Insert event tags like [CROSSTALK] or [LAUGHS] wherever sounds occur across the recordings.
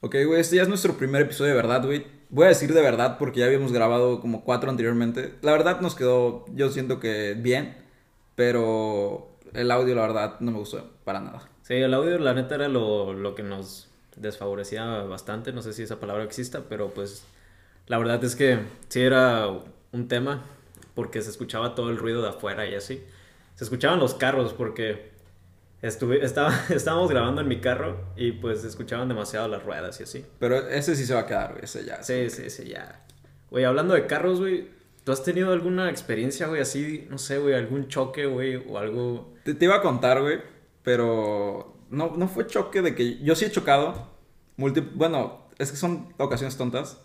Ok, güey, este ya es nuestro primer episodio de verdad, güey. Voy a decir de verdad porque ya habíamos grabado como cuatro anteriormente. La verdad nos quedó, yo siento que bien, pero el audio, la verdad, no me gustó para nada. Sí, el audio, la neta, era lo, lo que nos desfavorecía bastante. No sé si esa palabra exista, pero pues la verdad es que sí era un tema porque se escuchaba todo el ruido de afuera y así. Se escuchaban los carros porque estuve, [LAUGHS] estaba, estábamos grabando en mi carro y pues escuchaban demasiado las ruedas y así. Pero ese sí se va a quedar, güey, ese ya. Sí, sí, sí, ya. Güey, hablando de carros, güey, ¿tú has tenido alguna experiencia, güey, así, no sé, güey, algún choque, güey, o algo? Te, te iba a contar, güey, pero no, no fue choque de que yo sí he chocado. Multi... Bueno, es que son ocasiones tontas.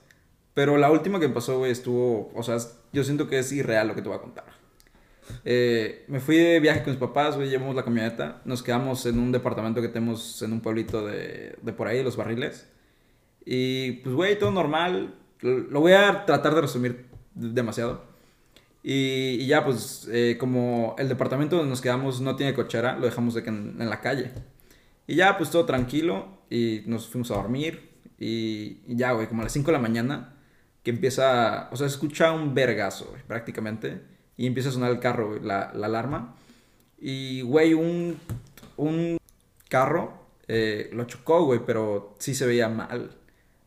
Pero la última que me pasó, güey, estuvo. O sea, yo siento que es irreal lo que te voy a contar. Eh, me fui de viaje con mis papás, güey, llevamos la camioneta. Nos quedamos en un departamento que tenemos en un pueblito de, de por ahí, Los Barriles. Y pues, güey, todo normal. Lo voy a tratar de resumir demasiado. Y, y ya, pues, eh, como el departamento donde nos quedamos no tiene cochera, lo dejamos de que en, la calle. Y ya, pues, todo tranquilo. Y nos fuimos a dormir. Y, y ya, güey, como a las 5 de la mañana, que empieza, o sea, se escucha un vergazo, prácticamente. Y empieza a sonar el carro, güey, la, la alarma. Y, güey, un, un carro eh, lo chocó, güey, pero sí se veía mal.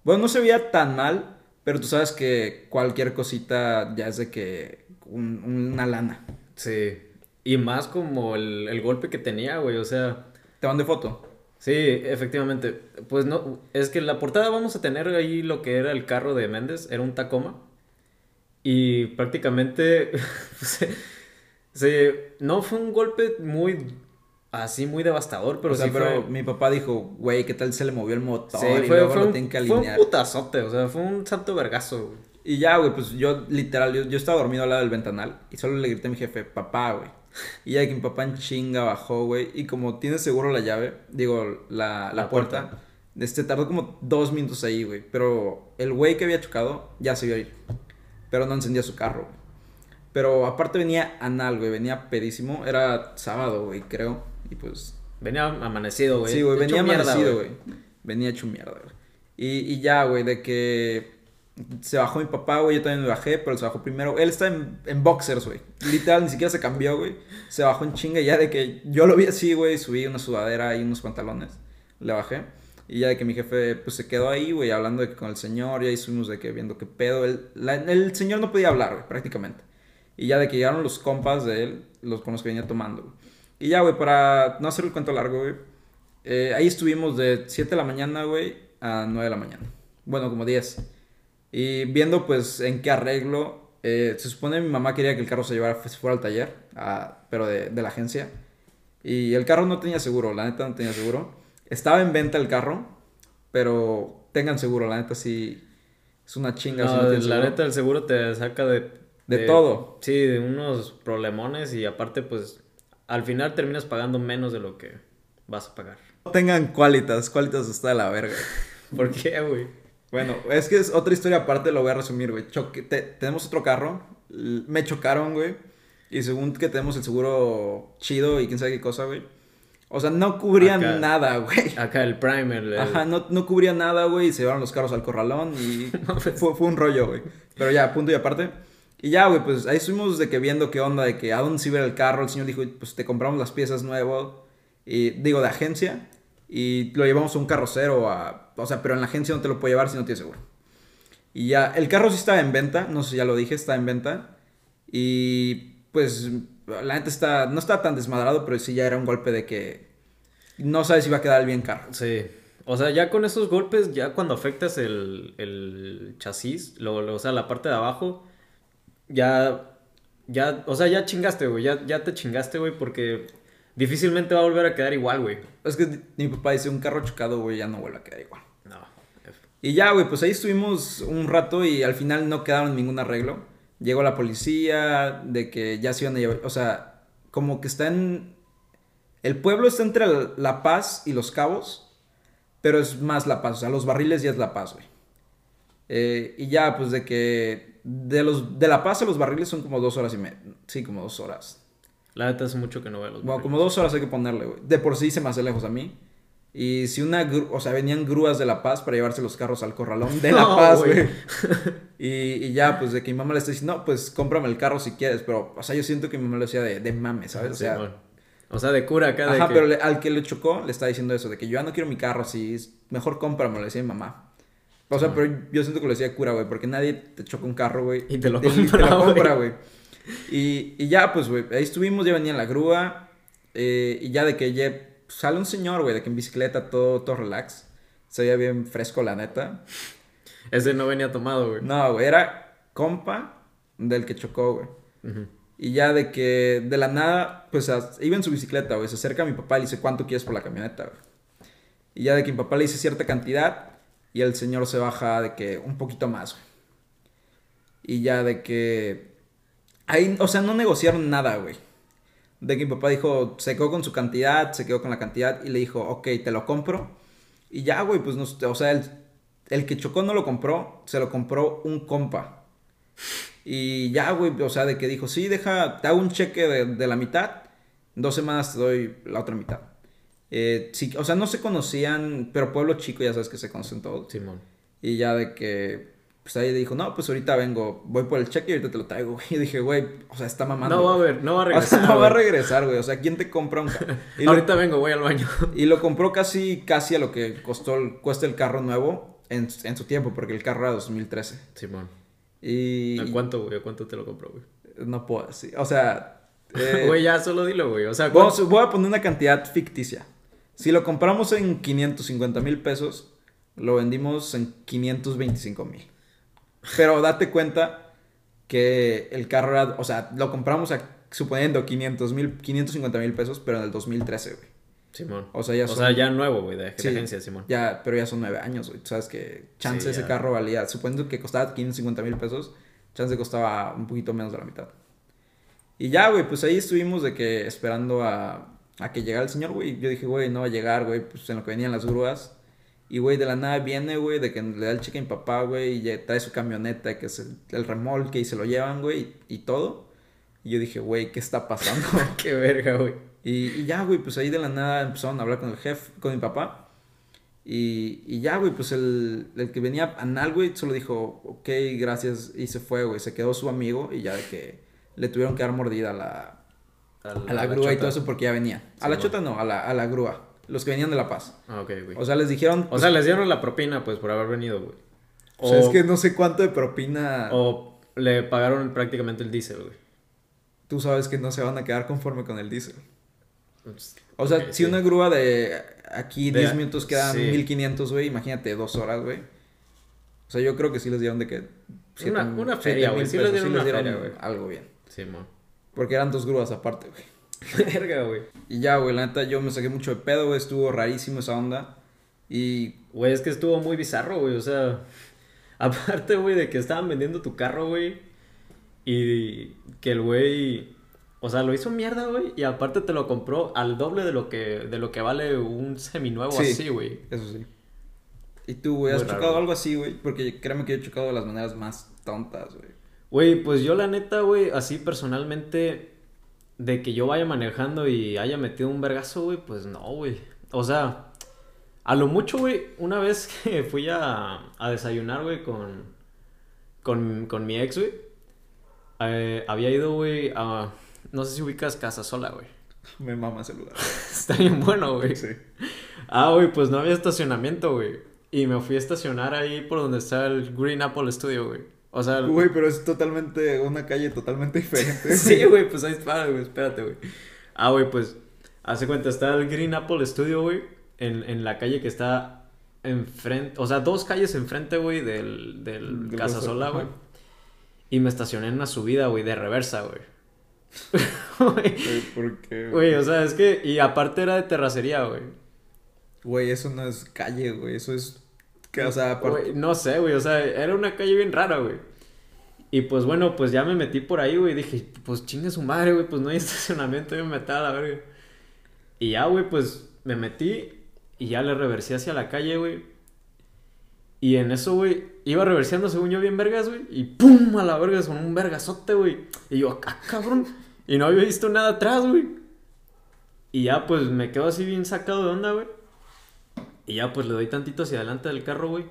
Bueno, no se veía tan mal, pero tú sabes que cualquier cosita ya es de que un, una lana. Sí. Y más como el, el golpe que tenía, güey, o sea... ¿Te mandé foto? Sí, efectivamente. Pues no, es que en la portada vamos a tener ahí lo que era el carro de Méndez, era un Tacoma. Y prácticamente, [LAUGHS] pues, sí, no fue un golpe muy, así muy devastador, pero o sea, sí pero fue... mi papá dijo, güey, ¿qué tal se le movió el motor? Sí, y fue, luego fue lo un, tienen que fue un alinear. putazote, o sea, fue un santo vergazo, güey. Y ya, güey, pues yo literal, yo, yo estaba dormido al lado del ventanal y solo le grité a mi jefe, papá, güey. Y ya que mi papá en chinga bajó, güey, y como tiene seguro la llave, digo, la, la, La puerta, puerta. este, tardó como dos minutos ahí, güey. Pero el güey que había chocado ya se iba a ir. Pero no encendía su carro, güey. Pero aparte venía anal, güey, venía pedísimo. Era sábado, güey, creo. Y pues Venía amanecido, güey. Sí, güey, venía mierda, amanecido, güey. Venía hecho mierda, güey. Y, y ya, güey, de que se bajó mi papá, güey, yo también me bajé, pero se bajó primero. Él está en, en boxers, güey. Literal, ni siquiera se cambió, güey. Se bajó en chinga ya de que yo lo vi así, güey, subí una sudadera y unos pantalones. Le bajé. Y ya de que mi jefe, pues se quedó ahí, güey, hablando de que con el señor. Y ahí estuvimos de que viendo qué pedo. El, el señor no podía hablar, güey, prácticamente. Y ya de que llegaron los compas de él, los con los que venía tomando. Y ya, güey, para no hacer el cuento largo, güey. eh, ahí estuvimos de 7 de la mañana, güey, a 9 de la mañana. Bueno, como 10. Y viendo, pues, en qué arreglo. eh, se supone mi mamá quería que el carro se llevara, se fuera al taller, a- pero de, de la agencia. Y el carro no tenía seguro, la neta no tenía seguro. Estaba en venta el carro, pero tengan seguro, la neta sí. Es una chinga. si No, tienes la seguro. neta, el seguro te saca de... De todo. Sí, de unos problemones y aparte, pues, al final terminas pagando menos de lo que vas a pagar. No tengan cualitas, cualitas está de la verga. [LAUGHS] ¿Por qué, güey? Bueno, es que es otra historia aparte, lo voy a resumir, güey. Choque- te- tenemos otro carro, me chocaron, güey. Y según que tenemos el seguro chido y quién sabe qué cosa, güey. O sea, no cubrían Acá. nada, güey. Acá el primer, el- Ajá, no, no cubría nada, güey. Y se llevaron los carros al corralón y [LAUGHS] fue, fue un rollo, güey. Pero ya, punto y aparte. Y ya, güey, pues ahí estuvimos de que viendo qué onda, de que a dónde se iba el carro. El señor dijo, pues te compramos las piezas nuevo. Y digo, de agencia. Y lo llevamos a un carrocero. A, o sea, pero en la agencia no te lo puede llevar si no tienes seguro. Y ya, el carro sí estaba en venta. No sé si ya lo dije, está en venta. Y pues, la neta está, no está tan desmadrado, pero sí ya era un golpe de que no sabes si va a quedar bien carro. Sí. O sea, ya con esos golpes, ya cuando afectas el, el chasis, lo, lo- o sea, la parte de abajo, ya, ya, o sea, ya chingaste, güey, ya, ya te chingaste, güey, porque difícilmente va a volver a quedar igual, güey. Es que mi papá dice, un carro chocado, güey, ya no vuelve a quedar igual. No. Y ya, güey, pues ahí estuvimos un rato y al final no quedaron ningún arreglo. Llegó la policía, de que ya se iban a llevar, o sea, como que está en... El pueblo está entre La Paz y Los Cabos, pero es más La Paz, o sea, los barriles ya es La Paz, güey. Eh, y ya, pues de que de, los, de La Paz a los barriles son como dos horas y media. Sí, como dos horas. La neta hace mucho que no veo los Bueno, barriles. como dos horas hay que ponerle, güey. De por sí se me hace lejos a mí. Y si una, o sea, venían grúas de La Paz para llevarse los carros al corralón de [LAUGHS] La No, Paz, güey. [LAUGHS] y, y ya, pues de que mi mamá le está diciendo, no, pues cómprame el carro si quieres. Pero, o sea, yo siento que mi mamá lo decía de, de mame, ¿sabes? O sea. O sea, de cura acá. de ajá, que- pero le- al que le chocó le está diciendo eso, de que yo ya no quiero mi carro así, es- mejor cómpramelo, le decía mi mamá. O sea, pero yo siento que lo decía cura, güey, porque nadie te choca un carro, güey. Y te lo [LAUGHS] güey. compra, güey. Y, y ya, pues, güey, ahí estuvimos, ya venía la grúa. eh, y ya de que ya sale un señor, güey, de que en bicicleta todo, todo relax. Se veía bien fresco, la neta. Ese no venía tomado, güey. No, güey, era compa del que chocó, güey. Y ya de que de la nada, pues iba en su bicicleta, güey. Se acerca a mi papá y le dice, ¿cuánto quieres por la camioneta, güey? Y ya de que mi papá le dice cierta cantidad y el señor se baja de que un poquito más, güey. Y ya de que... Ahí, o sea, no negociaron nada, güey. De que mi papá dijo, se quedó con su cantidad, se quedó con la cantidad y le dijo, ok, te lo compro. Y ya, güey, pues no, o sea, el, el que chocó no lo compró, se lo compró un compa. Y ya, güey, o sea, de que dijo, sí, deja, te hago un cheque de, de la mitad, en dos semanas te doy la otra mitad. Eh, sí, o sea, no se conocían, pero pueblo chico ya sabes que se conocen todos. Simón. Y ya de que, pues ahí dijo, no, pues ahorita vengo, voy por el cheque y ahorita te lo traigo, güey. [LAUGHS] Y dije, güey, o sea, está mamando. No va a ver, no va a [LAUGHS] O sea, regresar. no va a regresar, güey. O sea, ¿quién te compra un carro? [LAUGHS] Lo, Ahorita vengo, voy al baño. y lo compró casi, casi a lo que costó, el- cuesta el carro nuevo en, en su tiempo, porque el carro era 2013. Simón. Y... ¿A cuánto, güey? ¿A cuánto te lo compró, güey? No puedo decir. O sea. eh, Güey, ya solo dilo, güey. O sea, ¿cuánto? voy a poner una cantidad ficticia. Si lo compramos en 550 mil pesos, lo vendimos en 525 mil. Pero date cuenta que el carro era. O sea, lo compramos a, suponiendo 500 mil, 550 mil pesos, pero en el 2013, güey. Simón. O sea, ya O son. sea, ya nuevo, güey, de, Sí, agencia, Simón. Ya, pero ya son nueve años, güey. Sabes que chance Sí, ese ya. carro valía, suponiendo que costaba 550 mil pesos, chance costaba un poquito menos de la mitad. Y ya, güey, pues ahí estuvimos de que esperando a, a que llegara el señor, güey. Yo dije, güey, no va a llegar, güey, pues en lo que venían las grúas. Y, güey, de la nada viene, güey, de que le da el cheque a mi papá, güey, y trae su camioneta, que es el, el remolque, y se lo llevan, güey, y, y todo. Y yo dije, güey, ¿qué está pasando? [LAUGHS] Qué verga, güey. Y, y ya, güey, pues ahí de la nada empezaron a hablar con el jefe, con mi papá. Y, y ya, güey, pues el, el que venía anal, güey, solo dijo, ok, gracias, y se fue, güey. Se quedó su amigo y ya de que le tuvieron que dar mordida a la, a la grúa y todo eso porque ya venía. A la chota no, a la, a la grúa. Los que venían de La Paz. Ah, ok, güey. O sea, les dijeron... O pues, sea, les dieron la propina, pues, por haber venido, güey. o sea, es que no sé cuánto de propina... O le pagaron prácticamente el diésel, güey. Tú sabes que no se van a quedar conforme con el diésel. O sea, si sí. una grúa de aquí De- 10 minutos quedan sí. 1500, güey, imagínate dos horas, güey. O sea, yo creo que sí les dieron de que... siete- Una- feria, güey, sí les dieron una feria, güey. algo bien. Simón. Porque eran dos grúas aparte, güey. [LAUGHS] Verga, güey. Y ya, güey, la neta yo me saqué mucho de pedo, güey, estuvo rarísimo esa onda. Y Güey, es que estuvo muy bizarro, güey. O sea, [LAUGHS] aparte, güey, de que estaban vendiendo tu carro, güey. Y que el güey. O sea, lo hizo mierda, güey. Y aparte te lo compró al doble de lo que, de lo que vale un seminuevo Sí. así, güey. eso sí. ¿Y tú, güey, has raro, chocado algo así, güey? Porque créeme que yo he chocado de las maneras más tontas, güey. Güey, pues yo la neta, güey, así personalmente, de que yo vaya manejando y haya metido un vergazo, güey, pues no, güey. O sea, a lo mucho, güey, una vez [LAUGHS] que fui a, a desayunar, güey, con, con, con mi ex, güey, eh, había ido, güey, a, no sé si ubicas Casa Sola, güey. Me mama ese lugar. [LAUGHS] Está bien bueno, güey. Sí. Ah, güey, pues no había estacionamiento, güey. Y me fui a estacionar ahí por donde está el Green Apple Studio, güey. O sea, Güey, pero es totalmente, una calle totalmente diferente. [LAUGHS] Sí, güey, pues ahí está, güey, espérate, güey. Ah, güey, pues, hace cuenta, está el Green Apple Studio, güey, en, en la calle que está enfrente, o sea, dos calles enfrente, güey, del, del Del Casa Oso, Sola, ajá. güey. Y me estacioné en una subida, güey, de reversa, Güey, [LAUGHS] ¿por qué? Güey, o sea, es que, y aparte era de terracería, güey. Güey, eso no es calle, güey. Eso es. No sé, güey, o sea, era una calle bien rara, güey. Y pues bueno, pues ya me metí por ahí, güey, dije, pues chingue su madre, güey, pues no hay [LAUGHS] estacionamiento, yo me metí a la verga. Y ya, güey, pues me metí y ya le reversé hacia la calle, güey. Y en eso, güey, iba reverseando según yo bien vergas, güey, y pum, a la verga, con un vergazote, güey. Y yo, acá, cabrón. Y no había visto nada atrás, güey. Y ya, pues me quedo así bien sacado de onda, güey. Y ya pues le doy tantito hacia adelante del carro, güey.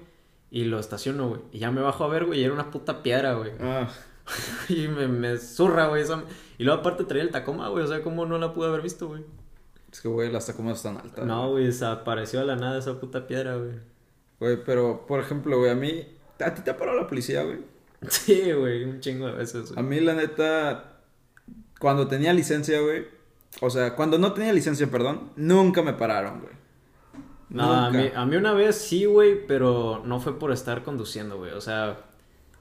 Y lo estaciono, güey. Y ya me bajo a ver, güey. Y era una puta piedra, güey. Ah, [LAUGHS] y me, me zurra, güey. esa- Y luego aparte traía el Tacoma, güey. O sea, ¿cómo no la pude haber visto, güey? es que, güey, las tacomas están altas. No, güey, desapareció de la nada esa puta piedra, güey. Güey, pero, por ejemplo, güey, a mí... ¿A ti te ha parado la policía, güey? [LAUGHS] Sí, güey, un chingo de veces, A güey. mí, la neta, cuando tenía licencia, güey... O sea, cuando no tenía licencia, perdón, nunca me pararon, güey. No, a mí, a mí una vez sí, güey, pero no fue por estar conduciendo, güey. O sea,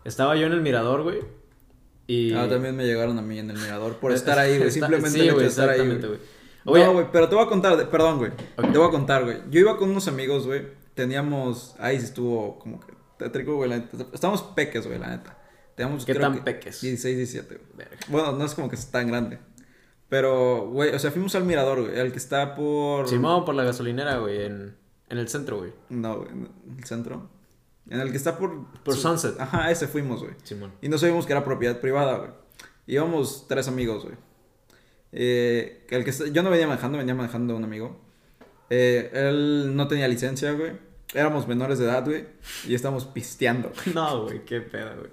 estaba yo en el mirador, güey. Y... Ah, también me llegaron a mí en el mirador por Eh, estar ahí, güey. Simplemente sí, estar ahí, güey. Oye, No, güey, pero te voy a contar, de- perdón, güey. Te voy a contar, güey. Yo iba con unos amigos, güey. Teníamos, ahí sí estuvo como que tétrico, güey, la neta. Estábamos peques, güey, la neta. Teníamos, ¿Qué creo tan que peques? 16, 17, güey. Bueno, no es como que es tan grande. Pero, güey, o sea, fuimos al mirador, güey. El que está por... Simón por la gasolinera, güey, en, en el centro, güey. No, güey, en el centro. En el que está por... Por Sunset. Ajá, ese fuimos, güey. Simón. Y no sabíamos que era propiedad privada, güey. Íbamos tres amigos, güey. Eh, el que está- yo no venía manejando, venía manejando un amigo. Eh, él no tenía licencia, güey. Éramos menores de edad, güey. Y estábamos pisteando. [LAUGHS] No, güey, qué pedo, güey.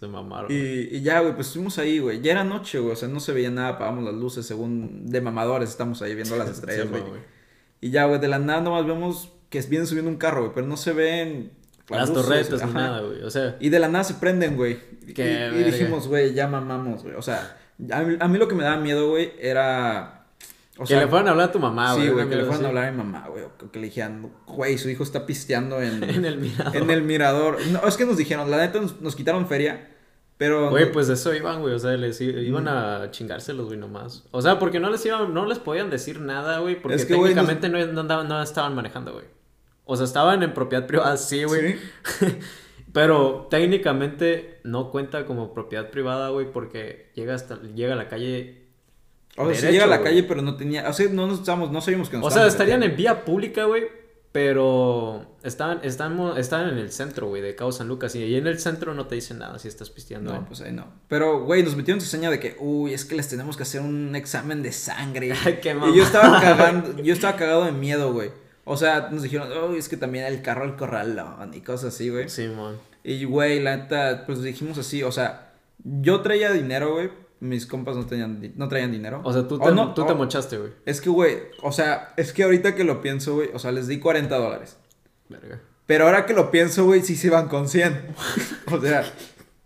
Se mamaron. Y, y ya, güey, pues estuvimos ahí, güey. Ya era noche, güey. O sea, no se veía nada, apagamos las luces según de mamadores. Estamos ahí viendo las [LAUGHS] estrellas, güey. Y ya, güey, de la nada nomás vemos que vienen subiendo un carro, güey. Pero no se ven Las torretas ni ajá. nada, güey. O sea, Y de la nada se prenden, güey. Y, y dijimos, güey, ya mamamos, güey. O sea, a mí, a mí lo que me daba miedo, güey, era. O que le fueran a hablar a tu mamá, güey. Sí, güey, que le fueran a hablar a mi mamá, güey. Que le dijeran, güey, su hijo está pisteando en, [LAUGHS] En el mirador. en el mirador. No, es que nos dijeron, la neta nos, nos quitaron feria. Pero. Güey, pues eso iban, güey. O sea, les iban a chingárselos, güey, nomás. O sea, porque no les iban, no les podían decir nada, güey. Porque Es que, güey, técnicamente no, andaban- no estaban manejando, güey. O sea, estaban en propiedad privada, sí, güey. Sí. [LAUGHS] Pero técnicamente no cuenta como propiedad privada, güey, porque llega hasta llega a la calle. O sea, sí llega a la güey. calle, pero no tenía. O sea, no nos estábamos, no sabíamos que nos O sea, estarían en vía pública, güey, pero estaban, estaban en el centro, güey, de Cabo San Lucas. Y ahí en el centro no te dicen nada si estás pisteando. No, pues ahí no. Pero, güey, nos metieron su seña de que, uy, es que les tenemos que hacer un examen de sangre. [LAUGHS] Ay, qué y yo estaba cagando, yo estaba cagado de miedo, güey. O sea, nos dijeron, uy, es que también el carro al corralón y cosas así, güey. Sí, man. Y, güey, la neta, pues dijimos así, o sea, yo traía dinero, güey. Mis compas no, tenían, no traían dinero. O sea, tú te, no, tú te o- mochaste, güey. Es que, güey, o sea, es que ahorita que lo pienso, güey, o sea, les di 40 dólares. Verga. Pero ahora que lo pienso, güey, sí se van con 100. [LAUGHS] o sea,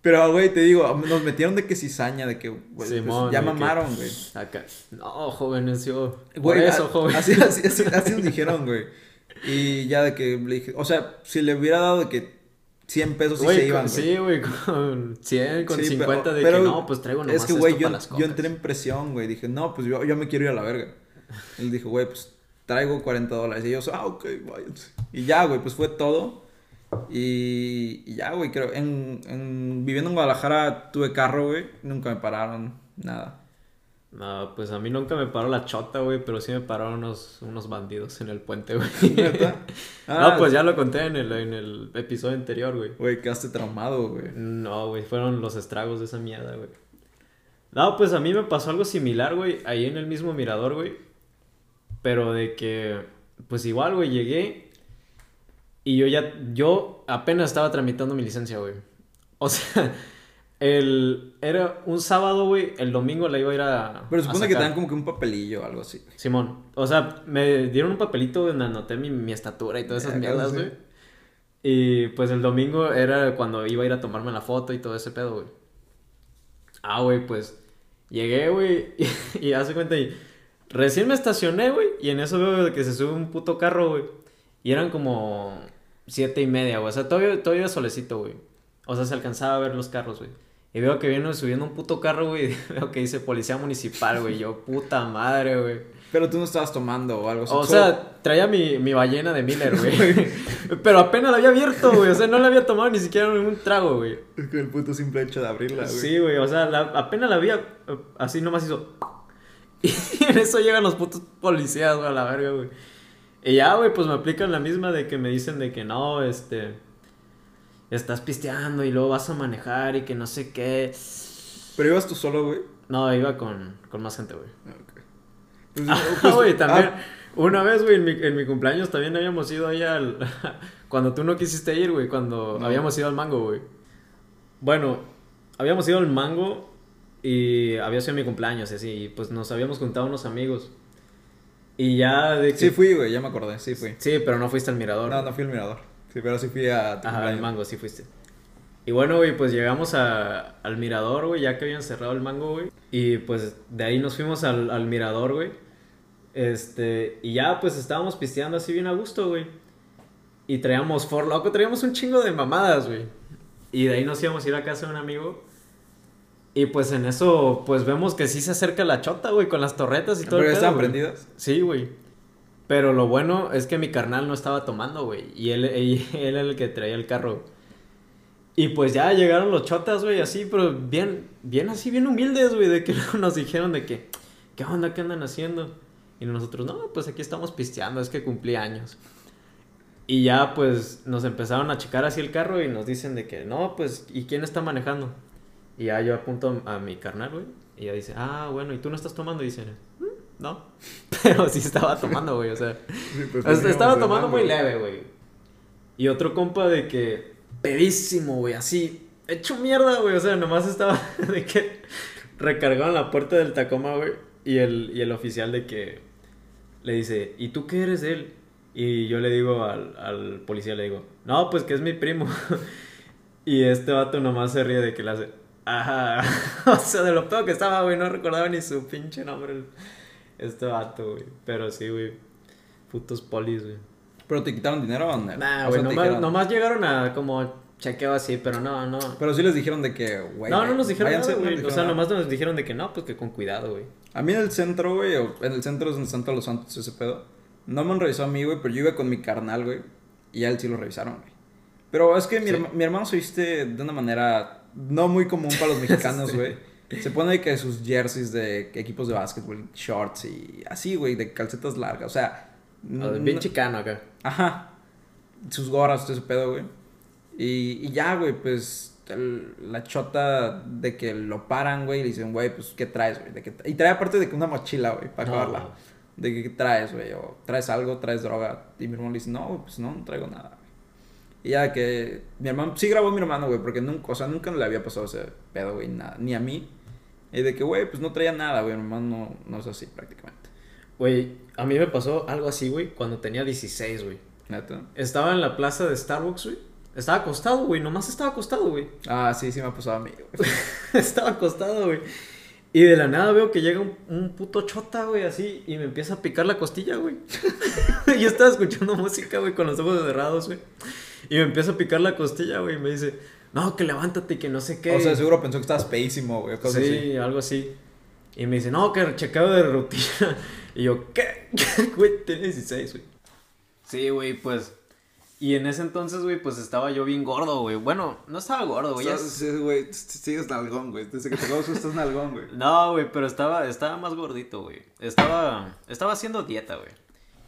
pero, güey, te digo, nos metieron de que cizaña, de que, güey, pues, Simón, ya mamaron, güey. Acá. No, jóvenes, yo. Por Güey, eso, a- joven. Así, así, así, así nos dijeron, güey. Y ya de que le dije, o sea, si le hubiera dado de que 100 pesos sí Güey, se iban, con- sí, güey, con 100, con Sí, 50 pero- de pero que no, pues traigo nomás Es que, güey, yo, yo entré en presión, güey. Dije, no, pues yo, yo me quiero ir a la verga. Él dijo, güey, pues traigo 40 dólares. Y yo, ah, ok, váyanse. Y ya, güey, pues fue todo. Y, y ya, güey, creo. En, en- viviendo en Guadalajara tuve carro, güey. Nunca me pararon, nada. No, pues a mí nunca me paró la chota, güey, pero sí me pararon unos, unos bandidos en el puente, güey. [LAUGHS] No, pues ya lo conté en el, en el episodio anterior, güey. Güey, quedaste traumado, güey. No, güey, fueron los estragos de esa mierda, güey. No, pues a mí me pasó algo similar, güey, ahí en el mismo mirador, güey. Pero de que, pues igual, güey, llegué y yo ya, yo apenas estaba tramitando mi licencia, güey. O sea, el, era un sábado, güey, el domingo la iba a ir a... Pero supone que te dan como que un papelillo o algo así. Simón, o sea, me dieron un papelito donde anoté mi, mi estatura y todas esas mierdas, güey. Y pues el domingo era cuando iba a ir a tomarme la foto y todo ese pedo, güey. Ah, güey, pues llegué, güey, [LAUGHS] y, y hace cuenta y recién me estacioné, güey, y en eso veo que se sube un puto carro, güey. Y eran como siete y media, güey. O sea, todavía, todavía solecito, güey. O sea, se alcanzaba a ver los carros, güey. Y veo que viene subiendo un puto carro, güey. [LAUGHS] Veo que dice policía municipal, güey. Yo, puta madre, güey. Pero tú no estabas tomando o algo así. O sea, traía mi, mi ballena de Miller, [LAUGHS] güey. Pero apenas la había abierto, güey. O sea, no la había tomado ni siquiera un trago, güey. Es que el puto simple hecho de abrirla, güey. Sí, güey. O sea, la- apenas la había. Así nomás hizo. [LAUGHS] Y en eso llegan los putos policías, güey, a la verga, güey. Y ya, güey, pues me aplican la misma de que me dicen de que no, este. Estás pisteando y luego vas a manejar y que no sé qué. Pero ibas tú solo, güey. No, iba con, con más gente, güey. Ah, ok. [LAUGHS] Pues, Ah, pues, güey, también. ah, Una vez, güey, en mi, en mi cumpleaños también habíamos ido ahí al... [LAUGHS] cuando tú no quisiste ir, güey, cuando No. habíamos ido al mango, güey. Bueno, habíamos ido al mango y había sido mi cumpleaños y así, y pues nos habíamos juntado unos amigos. Y ya de que... Sí fui, güey, ya me acordé, sí fui. Sí, pero no fuiste al mirador. No, no fui al mirador. Sí, pero sí fui a Ajá, al mango, sí fuiste. Y bueno, güey, pues llegamos a- al mirador, güey, ya que habían cerrado el mango, güey. Y pues de ahí nos fuimos al, al mirador, güey. Este, y ya pues estábamos pisteando así bien a gusto, güey. Y traíamos For Loco, traíamos un chingo de mamadas, güey. Y de ahí nos íbamos a ir a casa de un amigo. Y pues en eso, pues vemos que sí se acerca la chota, güey, con las torretas y todo ¿Pero el pedo, güey. prendidas? Sí, güey. Pero lo bueno es que mi carnal no estaba tomando, güey. Y él, [LAUGHS] él era el que traía el carro. Y pues ya llegaron los chotas, güey, así, pero bien, bien así, bien humildes, güey, de que [LAUGHS] nos dijeron de que, ¿qué onda? ¿Qué andan haciendo? Y nosotros, no, pues aquí estamos pisteando, es que cumplí años. Y ya, pues, nos empezaron a checar así el carro y nos dicen de que, no, pues, ¿y quién está manejando? Y ya yo apunto a mi carnal, güey. Y ella dice, ah, bueno, ¿y tú no estás tomando? Y dicen, "Mm, no. [LAUGHS] Pero sí estaba tomando, güey, o sea. Sí, pues, estaba tomando muy leve, güey. Y otro compa de que pedísimo, güey, así, hecho mierda, güey. O sea, nomás estaba [LAUGHS] de que recargaban la puerta del Tacoma, güey. Y el, y el oficial de que le dice, ¿y tú qué eres de él? Y yo le digo al, al policía, le digo, no, pues que es mi primo. [LAUGHS] y este vato nomás se ríe de que le hace, ajá. o sea, de lo peor que estaba, güey, no recordaba ni su pinche nombre. Este vato, güey. Pero sí, güey. Putos polis, güey. ¿Pero te quitaron dinero o no? Nah, güey, nomás, dijeron- nomás llegaron a como chequeo así, pero no, no. Pero sí les dijeron de que, güey. no, no nos dijeron váyanse, nada, no güey. nos O sea, nada. nomás nos dijeron de que no, pues que con cuidado, güey. A mí en el centro, güey, en el centro es donde están todos los santos, ese pedo. No me han revisado a mí, güey, pero yo iba con mi carnal, güey. Y a él sí lo revisaron, güey. Pero es que mi, Sí. herma- mi hermano se viste de una manera no muy común para los [LAUGHS] mexicanos, Sí. Se pone que sus jerseys de equipos de básquetbol, shorts y así, güey, de calcetas largas. O sea, no- bien chicano acá. Ajá. Sus gorras, todo ese pedo, güey. Y, y ya, güey, pues el- la chota de que lo paran, güey, y le dicen, güey, pues, ¿qué traes, güey? ¿De qué tra-?" Y trae aparte de que una mochila, güey, para No. acabarla. De que, ¿qué traes, güey? O traes algo, traes droga. Y mi hermano le dice, no, pues no, no traigo nada. Y ya que mi hermano, sí grabó a mi hermano, güey, porque nunca, o sea, nunca le había pasado ese pedo, güey, nada, ni a mí. Y de que, güey, pues no traía nada, güey, mi hermano no, no es así prácticamente. Güey, a mí me pasó algo así, güey, cuando tenía 16, güey. Neta. Estaba en la plaza de Starbucks, güey. Estaba acostado, güey. Nomás estaba acostado, güey. Ah, sí, sí me ha pasado a mí, güey. [LAUGHS] estaba acostado, güey. Y de la nada veo que llega un, un puto chota, güey, así, y me empieza a picar la costilla, güey. [LAUGHS] Yo estaba escuchando música, güey, con los ojos cerrados, güey. Y me empieza a picar la costilla, güey, y me dice, no, que levántate que no sé qué. O sea, seguro pensó que estabas peísimo, güey. sí, así. algo así. Y me dice, no, que chequeo de rutina. [LAUGHS] Y yo, ¿qué? [LAUGHS] Güey, tiene 16, güey. Sí, güey, pues. Y en ese entonces, güey, pues estaba yo bien gordo, güey. Bueno, no estaba gordo, güey. sí, güey, sigues nalgón, güey. Desde que te conozco estás nalgón, güey. [LAUGHS] No, güey, pero estaba, estaba más gordito, güey. Estaba, estaba haciendo dieta, güey.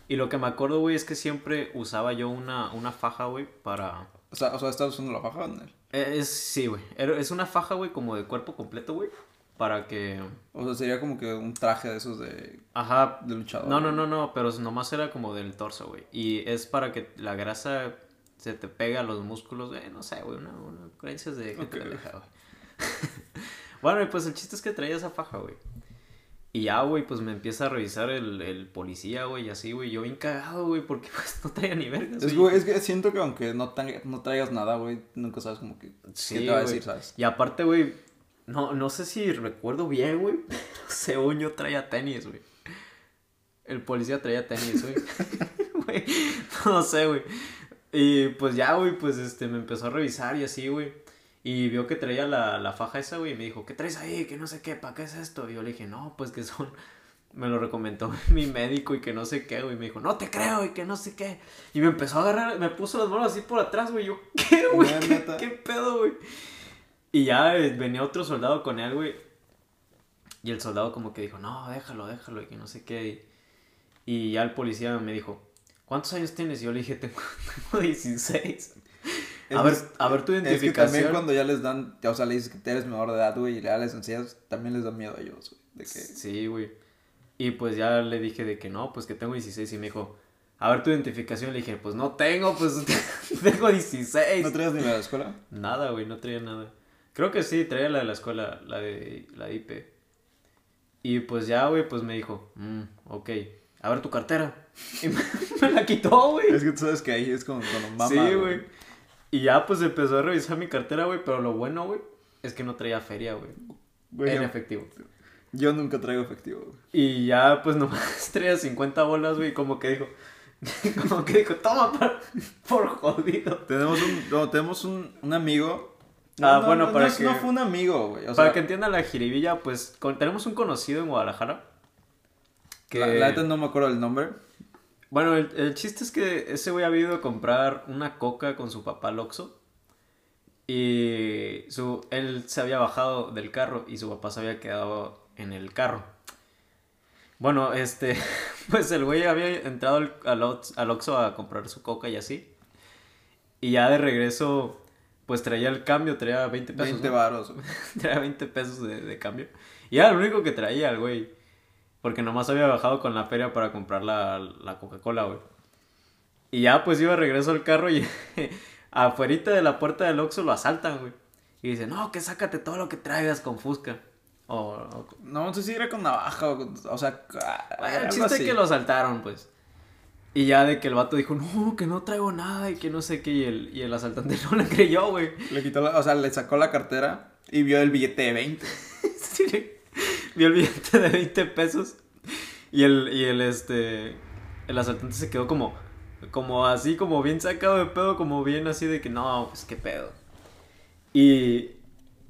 Y lo que me acuerdo, güey, es que siempre usaba yo una, una faja, güey, para... O sea, o sea, ¿estás usando la faja no? Eh, Es, sí, güey. Es una faja, güey, como de cuerpo completo, güey. Para que... O sea, sería como que un traje de esos de, Ajá. de luchador. No, no, no, no, pero nomás era como del torso, güey. Y es para que la grasa se te pegue a los músculos, güey. No sé, güey, una, una creencias de gente Ok. pendeja, güey. [LAUGHS] bueno, y pues el chiste es que traía esa faja, güey. Y ya, güey, pues me empieza a revisar el, el policía, güey, y así, güey. Yo bien cagado, güey, porque [LAUGHS] pues no traía ni vergas, Es, güey, es que siento que aunque no, tan- no traigas nada, güey, nunca sabes como que... Sí, ¿Qué te va a decir, sabes? Y aparte, güey, no, no sé si recuerdo bien, güey. pero [LAUGHS] Según yo traía tenis, güey. El policía traía tenis, güey. [LAUGHS] Güey, no sé, güey. Y pues ya, güey, pues este, me empezó a revisar y así, güey. Y vio que traía la, la faja esa, güey, y me dijo, ¿qué traes ahí? Que no sé qué, ¿para qué es esto? Y yo le dije, no, pues que son... [LAUGHS] Me lo recomendó [LAUGHS] mi médico y que no sé qué, güey. Me dijo, no te creo y que no sé qué. Y me empezó a agarrar, me puso las manos así por atrás, güey. Yo, [LAUGHS] ¿qué, güey? ¿Qué, qué pedo, güey? Y ya eh, venía otro soldado con él, güey. Y el soldado como que dijo, no, déjalo, déjalo, y que no sé qué. Y, y ya el policía me dijo, ¿cuántos años tienes? Y yo le dije, tengo, tengo 16. Es A ver, a ver tu Es que identificación. también cuando ya les dan, o sea, le dices que eres menor de edad, güey, y ya les enseñas, también les da miedo a ellos, güey. De que... Sí, güey. Y pues ya le dije de que no, pues que tengo 16 y me dijo, a ver tu identificación. Le dije, pues no tengo, pues [LAUGHS] tengo 16. ¿No traías ni la de la escuela? Nada, güey, no traía nada. Creo que sí, traía la de la escuela, la de la de IP. Y pues ya, güey, pues me dijo, mm, ok, a ver tu cartera. [LAUGHS] Y me, me la quitó, güey. Es que tú sabes que ahí es como cuando mamá. Sí, güey. Y ya pues empezó a revisar mi cartera, güey, pero lo bueno, güey, es que no traía feria, güey. En efectivo. Yo nunca traigo efectivo, güey. Y ya pues [LAUGHS] nomás traía 50 bolas, güey, como que dijo, [LAUGHS] como que dijo, toma por, [LAUGHS] por jodido. Tenemos un, no, tenemos un, un amigo. Ah, bueno, para no, que- no fue un amigo, güey. O Para sea, que entiendan la jiribilla, pues con- tenemos un conocido en Guadalajara. Que... la, la neta no me acuerdo del nombre. Bueno, el, el chiste es que ese güey había ido a comprar una coca con su papá al Oxxo. Y su, él se había bajado del carro y su papá se había quedado en el carro. Bueno, este, [LAUGHS] pues el güey había entrado al, al, Ox- al Oxxo a comprar su coca y así. Y ya de regreso, pues traía el cambio, traía 20 pesos. 20 ¿no? varos. güey. [LAUGHS] traía 20 pesos de, de cambio. Y era lo único que traía el güey. Porque nomás había bajado con la feria para comprar la, la Coca-Cola, güey. Y ya pues iba de regreso al carro y [LAUGHS] afuerita de la puerta del Oxxo lo asaltan, güey. Y dice, no, que sácate todo lo que traigas con Fusca. O, o- No, no sé si era con navaja o, o sea, ah, Bueno, el algo chiste es que lo asaltaron, pues. Y ya de que el vato dijo, no, que no traigo nada y que no sé qué. Y el, y el asaltante [LAUGHS] no le creyó, güey. Le quitó la, o sea, le sacó la cartera y vio el billete de 20. [LAUGHS] Sí, vio el billete de 20 pesos y el, y el, este, el asaltante se quedó como, como así, como bien sacado de pedo, como bien así de que no, pues qué pedo. Y,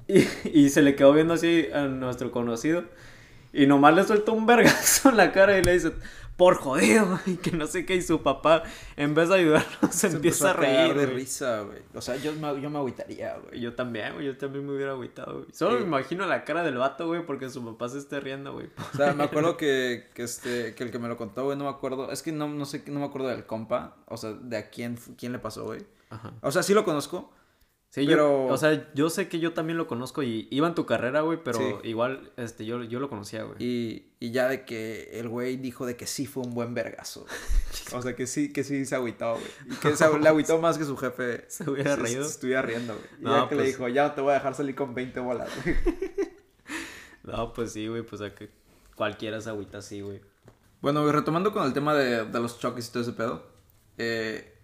y, se le quedó viendo así a nuestro conocido y nomás le suelta un vergazo en la cara y le dice, por jodido, [LAUGHS] y que no sé qué, y su papá, en vez de ayudarlo, se, empieza a reír. de güey. risa, güey. O sea, yo me, yo me agüitaría, güey. Yo también, güey, yo también me hubiera agüitado, güey. Solo Sí. me imagino la cara del vato, güey, porque su papá se esté riendo, güey. [LAUGHS] O sea, me acuerdo que, que, este, que el que me lo contó, güey, no me acuerdo. Es que no, no sé, no me acuerdo del compa. O sea, de a quién, quién le pasó, güey. Ajá. O sea, sí lo conozco. Sí, Pero- yo, o sea, yo sé que yo también lo conozco y iba en tu carrera, güey, pero Sí. igual, este, yo, yo lo conocía, güey. Y, y ya de que el güey dijo de que sí fue un buen vergazo. [LAUGHS] O sea, que sí, que sí se agüitó, güey. Y que se, [LAUGHS] le agüitó más que su jefe Se hubiera se- reído. se estuviera riendo, güey. Y No, ya que le pues- dijo, ya no te voy a dejar salir con 20 bolas, güey. [LAUGHS] No, pues sí, güey, pues a que cualquiera se agüita así, güey. Bueno, güey, retomando con el tema de, de los choques y todo ese pedo. Eh,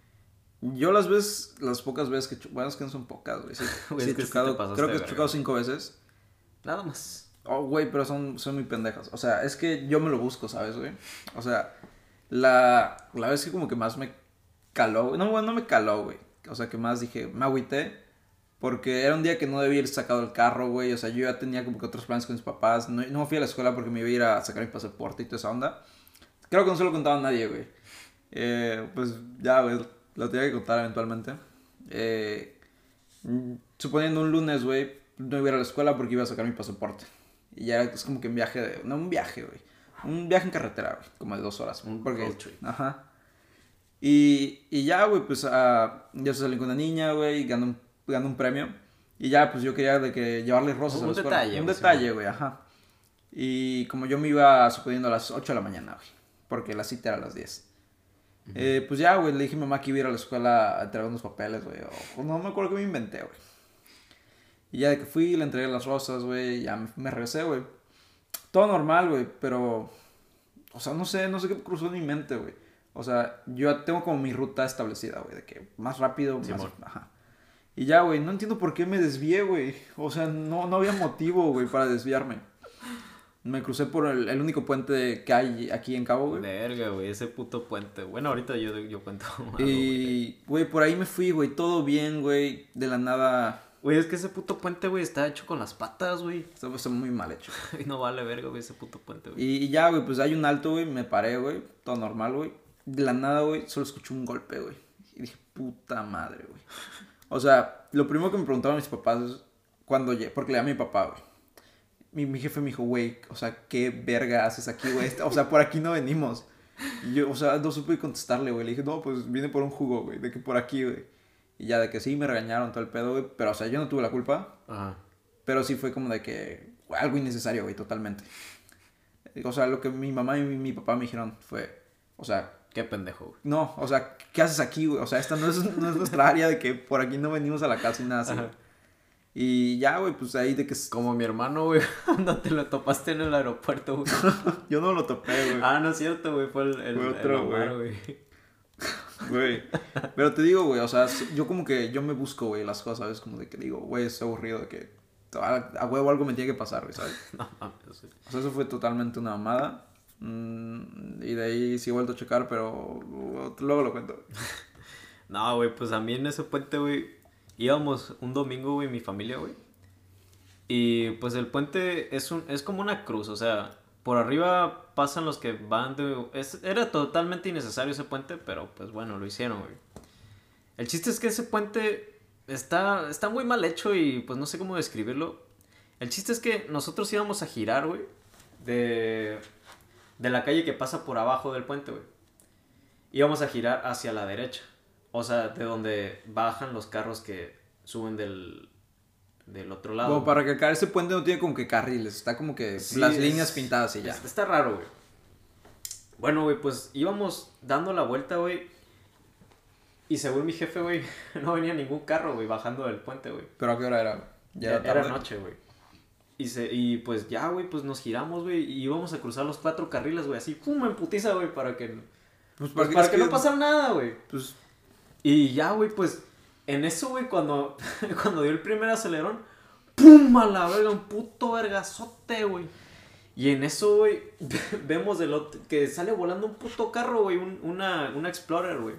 yo las veces, las pocas veces que... Bueno, es que no son pocas, güey. Sí, Güey, [LAUGHS] sí he sí chocado, pasaste creo que he chocado cinco veces. Nada más. Oh, güey, pero son, son muy pendejas. O sea, es que yo me lo busco, ¿sabes, güey? O sea, la, la vez que como que más me caló, güey. No, bueno, no me caló, güey. O sea, que más dije, me agüité. Porque era un día que no debía ir sacado el carro, güey. O sea, yo ya tenía como que otros planes con mis papás. No, no fui a la escuela porque me iba a ir a sacar mi pasaporte y toda esa onda. Creo que no se lo contaba a nadie, güey. Eh, pues ya, güey, lo tenía que contar eventualmente. Eh, suponiendo un lunes, güey, no iba a ir a la escuela porque iba a sacar mi pasaporte. Y ya es como que un viaje, de, no un viaje, güey. Un viaje en carretera, güey, como de dos horas. Un porque, road trip. Ajá. Y, y ya, güey, pues ah, ya salí con una niña, güey, ganó un, ganó un premio. Y ya, pues yo quería de que llevarle rosas Un a la escuela. detalle, Un detalle, güey, ajá. Y como yo me iba suponiendo a las 8 de la mañana, güey, porque la cita era a las 10. Eh, pues ya, güey, le dije a mi mamá que iba a ir a la escuela a entregar unos papeles, güey. O, no me acuerdo que me inventé, güey. Y ya de que fui, le entregué las rosas, güey, ya me, me regresé, güey. Todo normal, güey, pero... O sea, no sé, no sé qué cruzó en mi mente, güey. O sea, yo tengo como mi ruta establecida, güey, de que más rápido, más... Simón. Ajá. Y ya, güey, no entiendo por qué me desvié, güey. O sea, no, no había motivo, güey, para desviarme. Me crucé por el, el único puente que hay aquí en Cabo, güey. Verga, güey, ese puto puente. Bueno, ahorita yo, yo cuento. [LAUGHS] Y, güey, por ahí me fui, güey, todo bien, güey. De la nada, Güey, es que ese puto puente, güey, está hecho con las patas, güey. estaba está muy mal hecho. [LAUGHS] Y no vale verga, güey, ese puto puente, güey. Y, y ya, güey, pues hay un alto, güey, me paré, güey, todo normal, güey. De la nada, güey, solo escuché un golpe, güey. Y dije, puta madre, güey. O sea, lo primero que me preguntaban mis papás es cuando llegué, porque le a mi papá, güey. Mi, mi jefe me dijo, güey, o sea, ¿qué verga haces aquí, güey? O sea, por aquí no venimos. Y yo, o sea, no supe contestarle, güey. Le dije, no, pues vine por un jugo, güey, de que por aquí, güey. Y ya de que sí, me regañaron todo el pedo, güey. Pero, o sea, yo no tuve la culpa. Ajá. Pero sí fue como de que algo innecesario, güey, totalmente. O sea, lo que mi mamá y mi, mi papá me dijeron fue, o sea, Qué pendejo, güey. no, o sea, ¿qué haces aquí, güey? O sea, esta no es, no es nuestra área de que por aquí no venimos a la casa y nada así. Ajá. Y ya, güey, pues ahí de que... Como mi hermano, güey, [LAUGHS] cuando te lo topaste en el aeropuerto, güey. [LAUGHS] Yo no lo topé, güey. Ah, no es cierto, güey, fue el, el, Fue otro, güey. [LAUGHS] güey. Pero te digo, güey, o sea, yo como que yo me busco, güey, las cosas, ¿sabes? Como de que digo, güey, estoy aburrido de que a, a huevo algo me tiene que pasar, güey, ¿sabes? No mames, güey. O sea, eso fue totalmente una mamada. Mm, y de ahí sí he vuelto a checar, pero luego lo cuento. No, güey, pues a mí en ese puente, güey, íbamos un domingo, güey, mi familia, güey. Y pues el puente es, un, es como una cruz, o sea, por arriba pasan los que van de... es- era totalmente innecesario ese puente, pero pues bueno, lo hicieron, güey. El chiste es que ese puente está, está muy mal hecho y pues no sé cómo describirlo. El chiste es que nosotros íbamos a girar, güey, de, de la calle que pasa por abajo del puente, güey. Íbamos a girar hacia la derecha. O sea, de donde bajan los carros que suben del, del otro lado. Como para recalcar, ese puente no tiene como que carriles, está como que Sí, las es- líneas pintadas y ya. es- Está raro, güey. Bueno, güey, pues íbamos dando la vuelta, güey. Y según mi jefe, güey, [LAUGHS] no venía ningún carro, güey, bajando del puente, güey. Pero a qué hora era? Ya Era, era tarde. noche, güey. Y, se, y pues ya, güey, pues nos giramos, güey, y íbamos a cruzar los cuatro carriles, güey, así, pum, en putiza, güey, para que, Pues pues, para les que no pasara nada, güey. Pues Y ya, güey, pues, en eso, güey, cuando, [LAUGHS] cuando dio el primer acelerón, ¡pum! A la verga, un puto vergazote, güey. Y en eso, güey, [LAUGHS] vemos el otro, que sale volando un puto carro, güey, un- una, una Explorer, güey.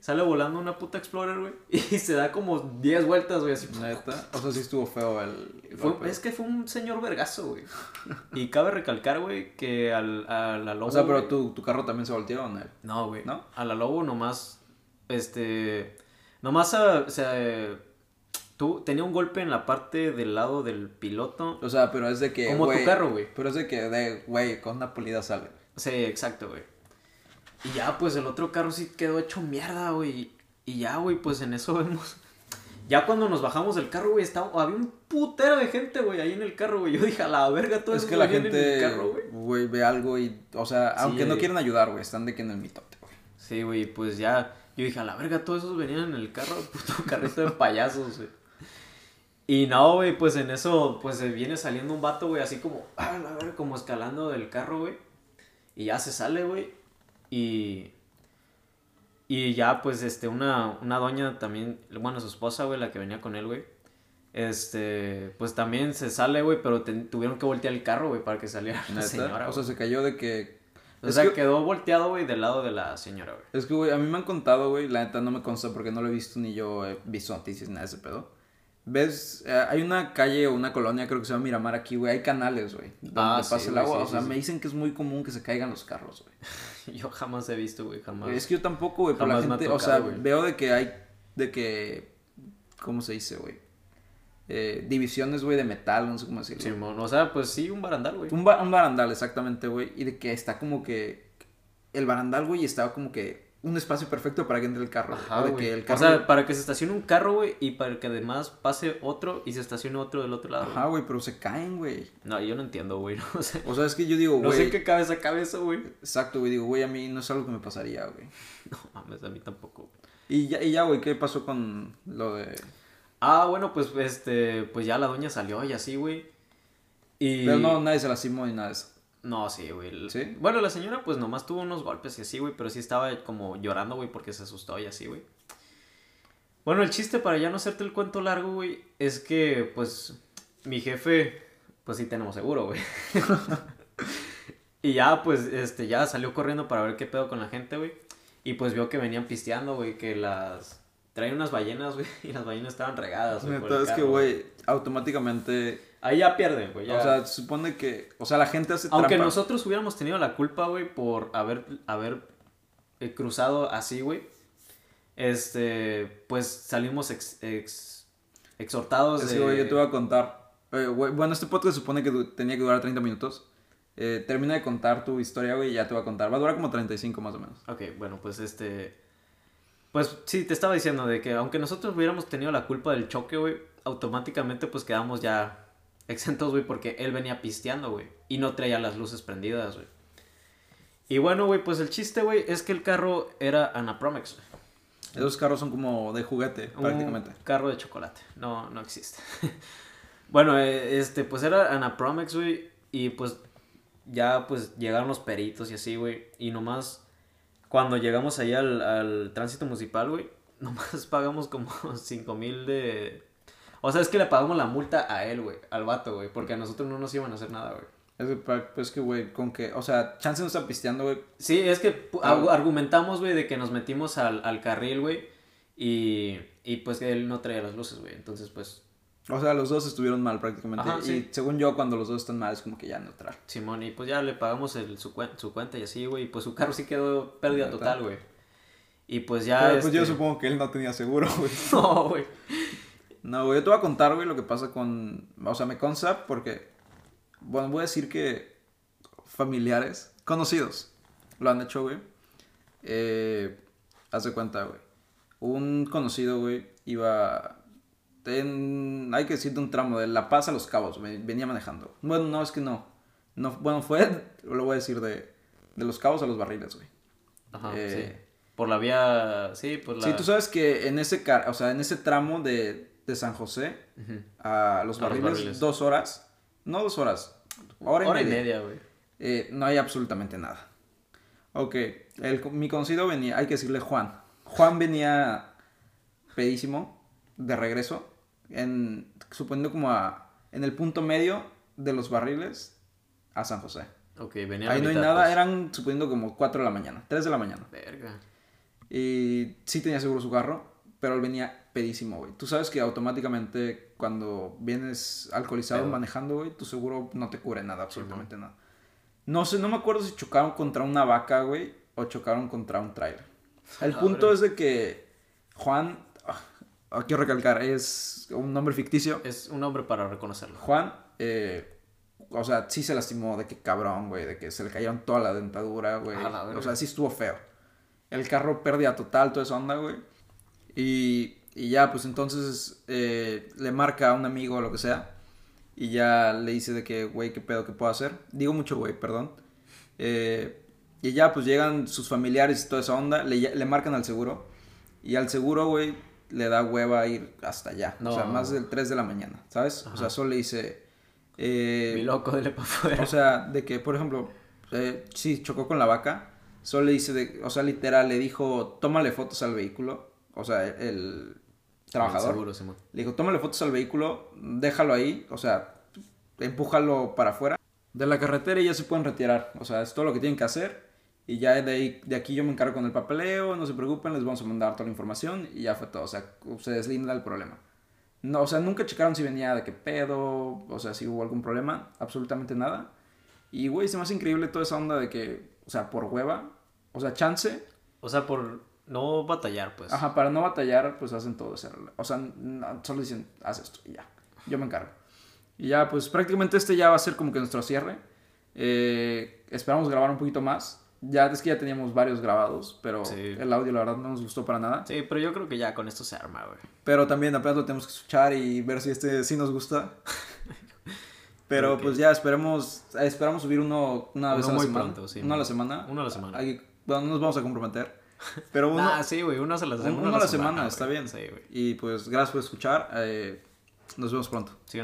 Sale volando una puta Explorer, güey, [LAUGHS] y se da como 10 vueltas, güey, así. neta, o sea, sí estuvo feo el... Fue- es que fue un señor vergazo, güey. Y cabe recalcar, güey, que al, a la lobo. O sea, pero güey- tu, tu carro también se volteó, ¿no? No, güey. ¿No? A la lobo nomás. Este. Nomás, ah, o sea. Tú tenía un golpe en la parte del lado del piloto. O sea, pero es de que, Como tu carro, güey. Pero es de que, de, güey, con una pulida sale. Sí, exacto, güey. Y ya, pues el otro carro sí quedó hecho mierda, güey. Y ya, güey, pues en eso [LAUGHS] vemos. Ya cuando nos bajamos del carro, güey, estaba... había un putero de gente, güey, ahí en el carro, güey. Yo dije, a la verga, todo es eso que la venían en gente, el carro, güey. güey, ve algo y, o sea, Sí, aunque no quieren ayudar, güey, están de que en el mitote, güey. Sí, güey, pues ya. Yo dije, a la verga, todos esos venían en el carro, [LAUGHS] puto carrito de payasos, güey. Y no, güey, pues en eso, pues viene saliendo un vato, güey, así como, a la verga, como escalando del carro, güey. Y ya se sale, güey. Y. Y ya, pues, este, una, una doña también, bueno, su esposa, güey, la que venía con él, güey. Este, pues también se sale, güey, pero tuvieron que voltear el carro, güey, para que saliera la señora, o sea, se cayó de que... O es sea, que- quedó volteado, güey, del lado de la señora, güey. Es que, güey, a mí me han contado, güey, la neta no me consta porque no lo he visto ni yo he visto noticias ni nada de ese pedo. ¿Ves? Eh, hay una calle o una colonia, creo que se llama Miramar aquí, güey, hay canales, güey, donde Ah, pasa sí, el agua. sí, o sea, sí, me dicen que es muy común que se caigan los carros, güey. [LAUGHS] Yo jamás he visto, güey, jamás. Es que yo tampoco, güey, pero la gente, o tocado, sea, güey. veo de que hay, de que, ¿cómo se dice, güey? Eh, divisiones, güey, de metal, no sé cómo decirlo. Simón, o sea, pues sí, un barandal, güey. Un, ba- un barandal, exactamente, güey. Y de que está como que. El barandal, güey, estaba como que un espacio perfecto para que entre el carro. Ajá, de güey. que el O sea, para que se estacione un carro, güey, y para que además pase otro y se estacione otro del otro lado. Ajá, güey, pero se caen, güey. No, yo no entiendo, güey. [LAUGHS] No sé. O sea, es que yo digo, No güey. sé en qué cabeza cabe eso, güey. Exacto, güey. Digo, güey, a mí no es algo que me pasaría, güey. [LAUGHS] No mames, a mí tampoco. Y ya, y ya, güey, ¿qué pasó con lo de. Ah, bueno, pues este, pues ya la doña salió y así, güey. Y... Pero no, nadie se lastimó ni nada de eso. No, sí, güey. ¿Sí? Bueno, la señora pues nomás tuvo unos golpes y así, güey, pero sí estaba como llorando, güey, porque se asustó y así, güey. Bueno, el chiste para ya no hacerte el cuento largo, güey, es que pues mi jefe, pues sí tenemos seguro, güey. [LAUGHS] y ya, pues, este, ya salió corriendo para ver qué pedo con la gente, güey. Y pues vio que venían pisteando, güey, que las... Traían unas ballenas, güey, [LAUGHS] y las ballenas estaban regadas, güey. por el Neta, es que, güey, automáticamente. Ahí ya pierden, güey. ya. O sea, se supone que. O sea, la gente hace Aunque trampa. nosotros hubiéramos tenido la culpa, güey, por haber, haber eh, cruzado así, güey. Este, pues salimos ex- ex- exhortados Es de... güey, yo te voy a contar. Eh, güey, bueno, este podcast supone que tenía que durar 30 minutos. Eh, termina de contar tu historia, güey, y ya te voy a contar. Va a durar como 35 más o menos. Ok, bueno, pues este... Pues sí, te estaba diciendo de que aunque nosotros hubiéramos tenido la culpa del choque, güey, automáticamente pues quedamos ya exentos, güey, porque él venía pisteando, güey, y no traía las luces prendidas, güey. Y bueno, güey, pues el chiste, güey, es que el carro era Anapromex. Esos carros son como de juguete, prácticamente. Carro de chocolate. No, no existe. [LAUGHS] bueno, eh, este, pues era Anapromex, güey. Y pues ya pues llegaron los peritos y así, güey. Y nomás cuando llegamos ahí al, al tránsito municipal, güey, [LAUGHS] nomás pagamos como [LAUGHS] 5 mil de... O sea, es que le pagamos la multa a él, güey, al vato, güey, porque a nosotros no nos iban a hacer nada, güey. Es que, pues que, güey, con que, o sea, Chance no está pisteando, güey. Sí, es que Ah. argu- argumentamos, güey, de que nos metimos al, al carril, güey, y, y pues que él no traía las luces, güey. Entonces, pues, O sea, los dos estuvieron mal prácticamente. Ajá, y según yo, cuando los dos están mal, es como que ya neutral. Simón, y pues ya le pagamos el, su, cuen- su cuenta y así, güey, y pues su carro sí quedó pérdida total, güey. Y pues ya, Pero pues yo este- supongo que él no tenía seguro, [LAUGHS] güey. No, güey. No, güey, yo te voy a contar, güey, lo que pasa con... O sea, me consta porque... Bueno, voy a decir que familiares, conocidos, lo han hecho, güey. Eh, haz de cuenta, güey. Un conocido, güey, iba... En, hay que decir de un tramo de La Paz a Los Cabos, venía manejando. Bueno, no, es que no. no bueno, fue, [LAUGHS] lo voy a decir, de, de Los Cabos a Los Barriles, güey. Ajá, Eh, sí. Por la vía, sí, por la... Sí, tú sabes que en ese, car- o sea, en ese tramo de, de San José a Los A Los Barriles, dos horas, no dos horas, hora, y media, güey. eh, no hay absolutamente nada. Ok, el, mi conocido venía, hay que decirle Juan. Juan venía pedísimo de regreso, en, suponiendo como a, en el punto medio de Los Barriles a San José. Ok, venía Ahí no hay nada, pues. eran suponiendo como 4 de la mañana, 3 de la mañana. Verga. Y sí tenía seguro su carro, pero él venía pedísimo, güey. Tú sabes que automáticamente cuando vienes alcoholizado manejando, güey, tu seguro no te cubre nada, absolutamente nada. No sé, no me acuerdo si chocaron contra una vaca, güey, o chocaron contra un trailer. El [LAUGHS] punto es de que Juan, quiero recalcar, es un nombre ficticio. Es un nombre para reconocerlo. Juan, eh, o sea, sí se lastimó de que cabrón, güey, de que se le cayeron toda la dentadura, güey. O sea, sí estuvo feo. El carro pérdida total, toda esa onda, güey. Y, y ya, pues entonces eh, le marca a un amigo o lo que sea. Y ya le dice de que, güey, qué pedo, qué puedo hacer. Digo mucho, güey, perdón. Eh, y ya, pues llegan sus familiares y toda esa onda. Le, le marcan al seguro. Y al seguro, güey, le da hueva ir hasta allá. O sea, No. más del 3 de la mañana, ¿sabes? O sea, solo le dice... eh, Mi loco, dele para afuera. o sea, de que, por ejemplo, eh, sí, chocó con la vaca. Solo le dice, de, o sea, literal, le dijo, tómale fotos al vehículo. O sea, el trabajador. Seguro, Simón. Le dijo, tómale fotos al vehículo, déjalo ahí, o sea, empújalo para afuera de la carretera y ya se pueden retirar. O sea, es todo lo que tienen que hacer. Y ya de, ahí, de aquí yo me encargo con el papeleo, no se preocupen, les vamos a mandar toda la información y ya fue todo. O sea, se deslinda el problema. No, o sea, nunca checaron si venía de qué pedo, o sea, si hubo algún problema, absolutamente nada. Y, güey, se me hace increíble toda esa onda de que, o sea, por hueva, o sea, chance, O sea, por no batallar, pues. Ajá, para no batallar, pues hacen todo O sea, no- solo dicen, haz esto y ya. Yo me encargo. Y ya, pues prácticamente este ya va a ser como que nuestro cierre. Eh, esperamos grabar un poquito más. Ya es que ya teníamos varios grabados, pero Sí. el audio la verdad no nos gustó para nada. Sí, pero yo creo que ya con esto se arma, güey. Pero también apenas lo tenemos que escuchar y ver si este sí nos gusta. [LAUGHS] Pero pues ya esperemos, esperamos subir uno una vez a la muy semana. pronto, sí, Uno a la semana. uno a la semana. Hay- bueno, no nos vamos a comprometer. [LAUGHS] Pero uno, Ah, sí, güey, uno a la semana. uno a la semana, está bien. Sí, güey. Y pues gracias por escuchar. eh, nos vemos pronto. Sigan